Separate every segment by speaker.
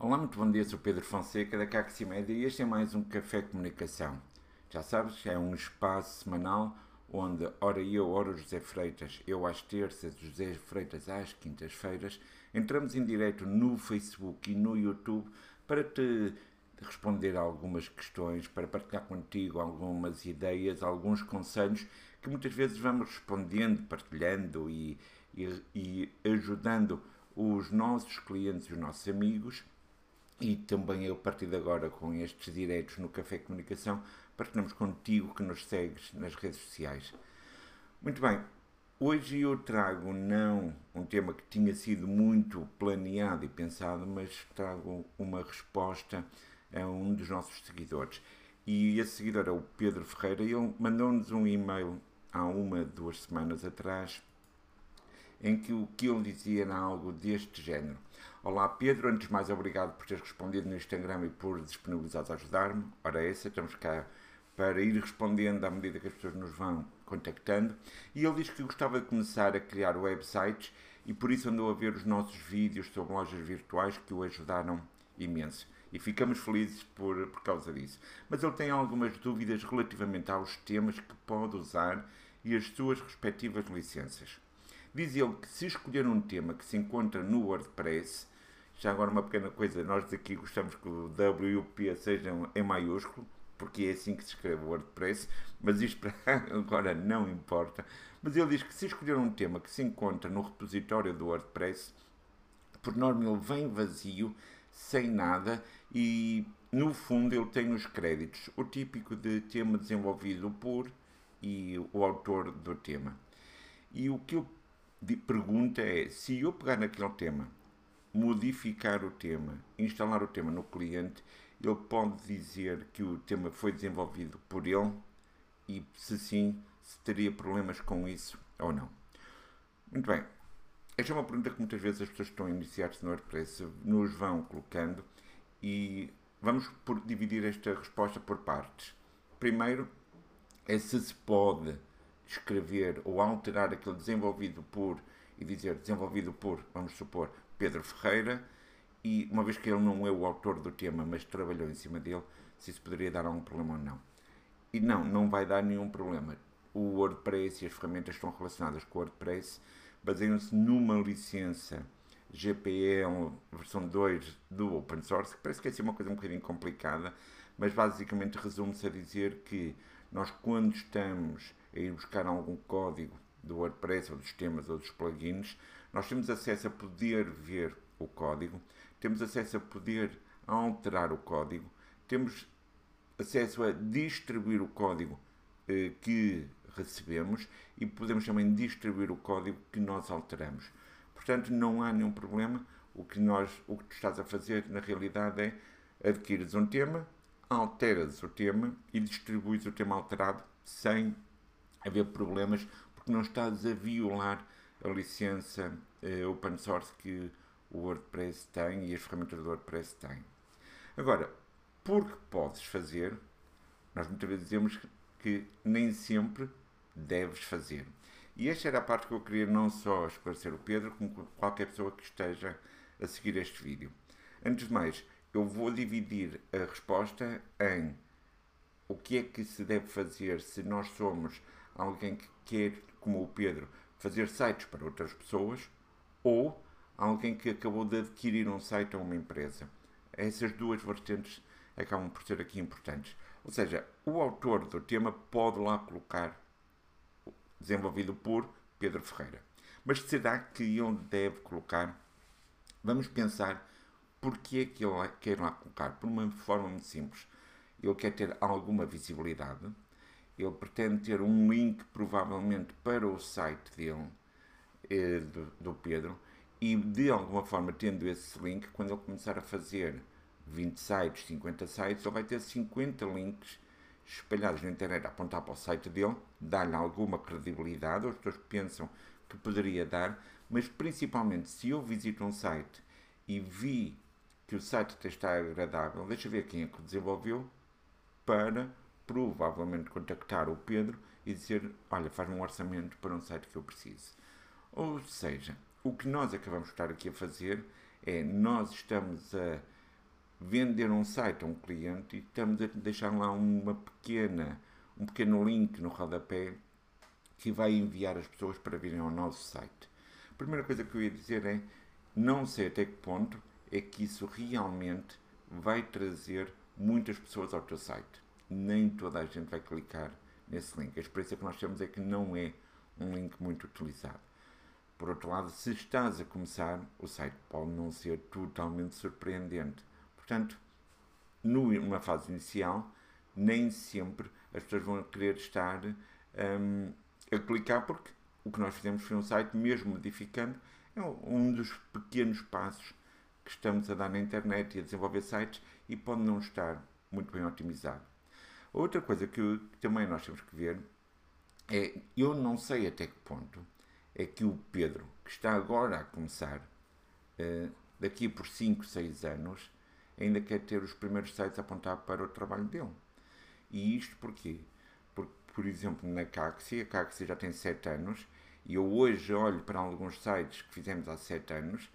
Speaker 1: Olá, muito bom dia, sou Pedro Fonseca da Caximédia e este é mais um Café Comunicação. Já sabes, é um espaço semanal onde, ora eu, ora José Freitas, eu às terças, José Freitas às quintas-feiras, entramos em direto no Facebook e no YouTube para te responder algumas questões, para partilhar contigo algumas ideias, alguns conselhos que muitas vezes vamos respondendo, partilhando e, e, e ajudando os nossos clientes e os nossos amigos e também eu, a partir de agora, com estes direitos no Café Comunicação, partilhamos contigo que nos segues nas redes sociais. Muito bem, hoje eu trago não um tema que tinha sido muito planeado e pensado, mas trago uma resposta a um dos nossos seguidores. E esse seguidor é o Pedro Ferreira e ele mandou-nos um e-mail há uma, duas semanas atrás em que o que ele dizia era algo deste género. Olá Pedro, antes de mais obrigado por teres respondido no Instagram e por disponibilizares a ajudar-me. Ora essa, estamos cá para ir respondendo à medida que as pessoas nos vão contactando. E ele diz que gostava de começar a criar websites e por isso andou a ver os nossos vídeos sobre lojas virtuais que o ajudaram imenso. E ficamos felizes por, por causa disso. Mas ele tem algumas dúvidas relativamente aos temas que pode usar e as suas respectivas licenças. Diz ele que se escolher um tema que se encontra no WordPress, já agora uma pequena coisa, nós aqui gostamos que o W e o P sejam em maiúsculo, porque é assim que se escreve o WordPress, mas isto para agora não importa. Mas ele diz que se escolher um tema que se encontra no repositório do WordPress, por norma ele vem vazio, sem nada, e no fundo ele tem os créditos, o típico de tema desenvolvido por e o autor do tema. E o que eu pergunta é: se eu pegar naquele tema, modificar o tema, instalar o tema no cliente, ele pode dizer que o tema foi desenvolvido por ele e, se sim, se teria problemas com isso ou não. Muito bem. Esta é uma pergunta que muitas vezes as pessoas que estão a iniciar-se no WordPress nos vão colocando e vamos por dividir esta resposta por partes. Primeiro, é se se pode escrever ou alterar aquele desenvolvido por e dizer desenvolvido por, vamos supor, Pedro Ferreira, e uma vez que ele não é o autor do tema, mas trabalhou em cima dele, se isso poderia dar algum problema ou não. E não, não vai dar nenhum problema. O WordPress e as ferramentas que estão relacionadas com o WordPress baseiam-se numa licença GPL versão 2 do open source, que parece que é assim uma coisa um bocadinho complicada, mas basicamente resume-se a dizer que nós quando estamos a ir buscar algum código do WordPress ou dos temas ou dos plugins, nós temos acesso a poder ver o código, temos acesso a poder alterar o código, temos acesso a distribuir o código eh, que recebemos e podemos também distribuir o código que nós alteramos. Portanto, não há nenhum problema. O que, nós, o que tu estás a fazer na realidade é adquires um tema, alteras o tema e distribuis o tema alterado sem haver problemas, porque não estás a violar a licença eh, open source que o WordPress tem e as ferramentas do WordPress têm. Agora, porque podes fazer, nós muitas vezes dizemos que nem sempre deves fazer. E esta era a parte que eu queria não só esclarecer o Pedro, como qualquer pessoa que esteja a seguir este vídeo. Antes de mais, eu vou dividir a resposta em o que é que se deve fazer se nós somos alguém que quer, como o Pedro, fazer sites para outras pessoas ou alguém que acabou de adquirir um site a uma empresa. Essas duas vertentes acabam por ser aqui importantes. Ou seja, o autor do tema pode lá colocar desenvolvido por Pedro Ferreira. Mas será que ele deve colocar? Vamos pensar porque é que ele quer lá colocar. Por uma forma muito simples. Ele quer ter alguma visibilidade ele pretende ter um link, provavelmente, para o site dele, eh, do, do Pedro, e de alguma forma, tendo esse link, quando ele começar a fazer 20 sites, 50 sites, ele vai ter 50 links espalhados na internet. A apontar para o site dele, dar-lhe alguma credibilidade, as pessoas pensam que poderia dar, mas principalmente se eu visito um site e vi que o site está agradável, deixa ver quem é que o desenvolveu para provavelmente contactar o Pedro e dizer: Olha, faz-me um orçamento para um site que eu preciso. Ou seja, o que nós acabamos de estar aqui a fazer é nós estamos a vender um site a um cliente e estamos a deixar lá uma pequena, um pequeno link no rodapé que vai enviar as pessoas para virem ao nosso site. A primeira coisa que eu ia dizer é, não sei até que ponto é que isso realmente vai trazer muitas pessoas ao teu site. Nem toda a gente vai clicar nesse link. A experiência que nós temos é que não é um link muito utilizado. Por outro lado, se estás a começar, o site pode não ser totalmente surpreendente. Portanto, numa fase inicial, nem sempre as pessoas vão querer estar um, a clicar, porque o que nós fizemos foi um site, mesmo modificando, é um dos pequenos passos que estamos a dar na internet e a desenvolver sites e pode não estar muito bem otimizado. Outra coisa que, também nós temos que ver é, eu não sei até que ponto é que o Pedro, que está agora a começar, uh, daqui por 5, 6 anos, ainda quer ter os primeiros sites a apontar para o trabalho dele. E isto porquê? Porque, por exemplo, na Caxi, a Caxi já tem 7 anos, e eu hoje olho para alguns sites que fizemos há 7 anos,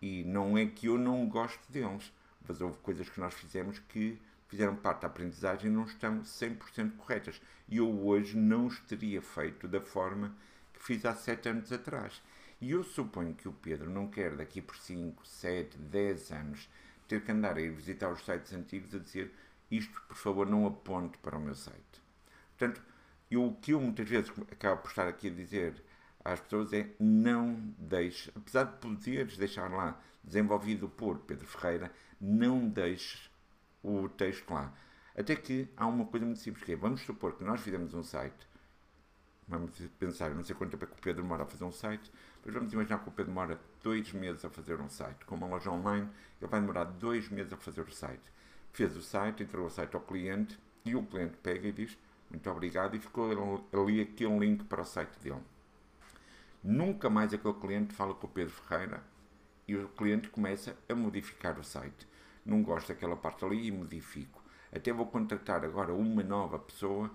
Speaker 1: e não é que eu não gosto deles, mas houve coisas que nós fizemos que fizeram parte da aprendizagem não estão 100% corretas. E eu hoje não os teria feito da forma que fiz há 7 anos atrás. E eu suponho que o Pedro não quer daqui por 5, 7, 10 anos ter que andar a ir visitar os sites antigos a dizer isto, por favor, não aponte para o meu site. Portanto, eu, o que eu muitas vezes acabo por estar aqui a dizer às pessoas é não deixe, apesar de poderes deixar lá desenvolvido por Pedro Ferreira, não deixes o texto lá. Até que há uma coisa muito simples que é, vamos supor que nós fizemos um site, vamos pensar, não sei quanto tempo é que o Pedro demora a fazer um site, mas vamos imaginar que o Pedro demora dois meses a fazer um site. Com uma loja online, ele vai demorar dois meses a fazer o site. Fez o site, entregou o site ao cliente e o cliente pega e diz muito obrigado e ficou ali aquele link para o site dele. Nunca mais aquele cliente fala com o Pedro Ferreira e o cliente começa a modificar o site. Não gosto daquela parte ali e modifico. Até vou contratar agora uma nova pessoa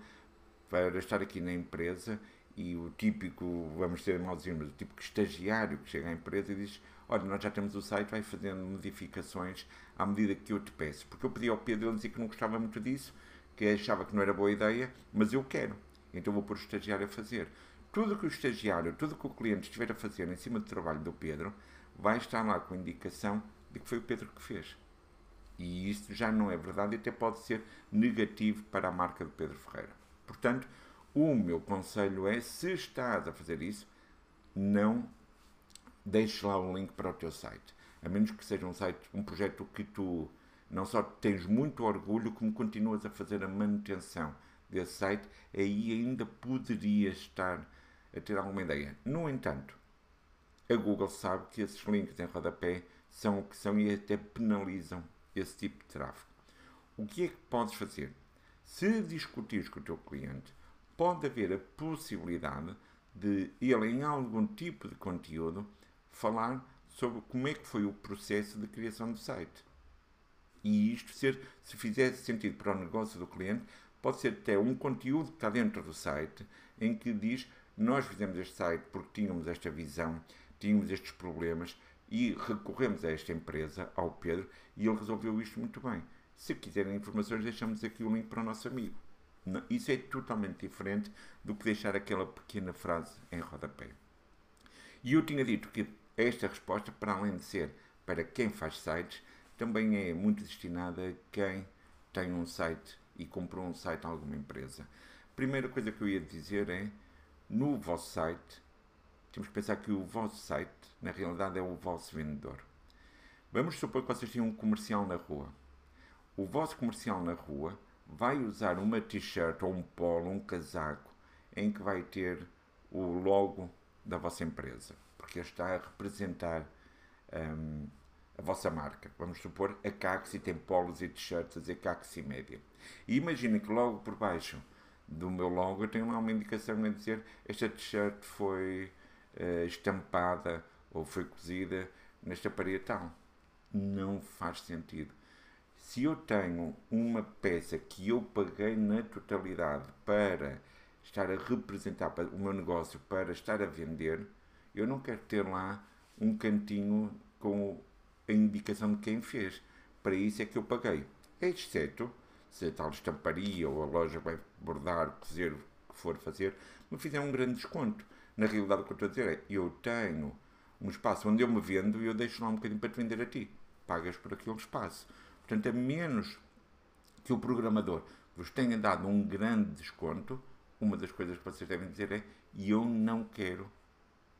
Speaker 1: para estar aqui na empresa e o típico, vamos ser malzinho, mas o típico estagiário que chega à empresa e diz olha, nós já temos o site, vai fazendo modificações à medida que eu te peço. Porque eu pedi ao Pedro, ele dizia que não gostava muito disso, que achava que não era boa ideia, mas eu quero. Então vou pôr o estagiário a fazer tudo que o estagiário, tudo que o cliente estiver a fazer em cima do trabalho do Pedro, vai estar lá com indicação de que foi o Pedro que fez. E isso já não é verdade e até pode ser negativo para a marca de Pedro Ferreira. Portanto, o meu conselho é, se estás a fazer isso, não deixes lá o link para o teu site. A menos que seja um site, um projeto que tu não só tens muito orgulho, como continuas a fazer a manutenção desse site, aí ainda poderias estar a ter alguma ideia. No entanto, a Google sabe que esses links em rodapé são o que são e até penalizam esse tipo de tráfego. O que é que podes fazer? Se discutires com o teu cliente, pode haver a possibilidade de ele, em algum tipo de conteúdo, falar sobre como é que foi o processo de criação do site. E isto, ser, se fizesse sentido para o negócio do cliente, pode ser até um conteúdo que está dentro do site em que diz nós fizemos este site porque tínhamos esta visão, tínhamos estes problemas e recorremos a esta empresa, ao Pedro, e ele resolveu isto muito bem. Se quiserem informações, deixamos aqui o link para o nosso amigo. Isso é totalmente diferente do que deixar aquela pequena frase em rodapé. E eu tinha dito que esta resposta, para além de ser para quem faz sites, também é muito destinada a quem tem um site e comprou um site a alguma empresa. Primeira coisa que eu ia dizer é no vosso site, temos que pensar que o vosso site, na realidade, é o vosso vendedor. Vamos supor que vocês têm um comercial na rua. O vosso comercial na rua vai usar uma t-shirt ou um polo, um casaco, em que vai ter o logo da vossa empresa, porque está a representar um, a vossa marca. Vamos supor a Caxi tem polos e t-shirts a dizer Caxi Média. E imaginem que logo por baixo do meu logo, eu tenho lá uma indicação a dizer esta t-shirt foi uh, estampada ou foi cozida nesta tal. Não faz sentido. Se eu tenho uma peça que eu paguei na totalidade para estar a representar o meu negócio, para estar a vender, eu não quero ter lá um cantinho com a indicação de quem fez. para isso é que eu paguei. Exceto se a tal estamparia ou a loja vai bordar, cozer, o que for fazer, me fizer um grande desconto. Na realidade, o que eu estou a dizer é, eu tenho um espaço onde eu me vendo e eu deixo lá um bocadinho para te vender a ti. Pagas por aquele espaço. Portanto, a menos que o programador vos tenha dado um grande desconto, uma das coisas que vocês devem dizer é eu não quero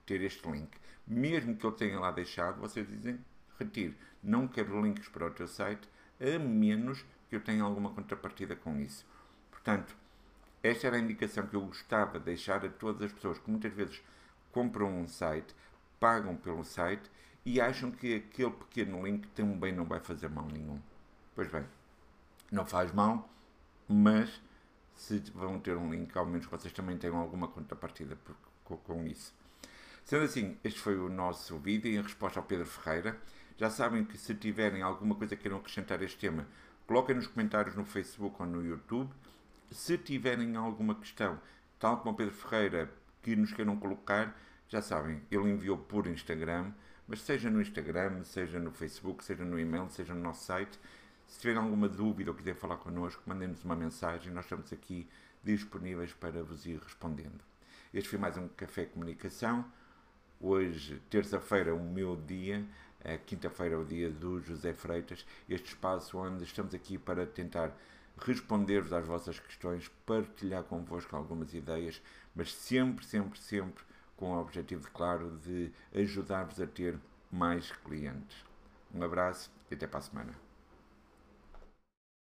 Speaker 1: ter este link. Mesmo que eu tenha lá deixado, vocês dizem retire. Não quero links para o teu site, a menos que eu tenha alguma contrapartida com isso. Portanto, esta era a indicação que eu gostava de deixar a todas as pessoas que muitas vezes compram um site, pagam pelo site e acham que aquele pequeno link também não vai fazer mal nenhum. Pois bem, não faz mal, mas se vão ter um link, ao menos vocês também tenham alguma contrapartida por, com, com isso. Sendo assim, este foi o nosso vídeo em resposta ao Pedro Ferreira. Já sabem que se tiverem alguma coisa que queiram acrescentar a este tema, coloquem nos comentários no Facebook ou no YouTube. Se tiverem alguma questão, tal como o Pedro Ferreira, que nos queiram colocar, já sabem, ele enviou por Instagram, mas seja no Instagram, seja no Facebook, seja no e-mail, seja no nosso site. Se tiverem alguma dúvida ou quiserem falar connosco, mandem-nos uma mensagem, nós estamos aqui disponíveis para vos ir respondendo. Este foi mais um Café Comunicação. Hoje, terça-feira, o meu dia, quinta-feira, o dia do José Freitas. Este espaço onde estamos aqui para tentar responder-vos às vossas questões, partilhar convosco algumas ideias, mas sempre, sempre, sempre com o objetivo claro de ajudar-vos a ter mais clientes. Um abraço e até para a semana.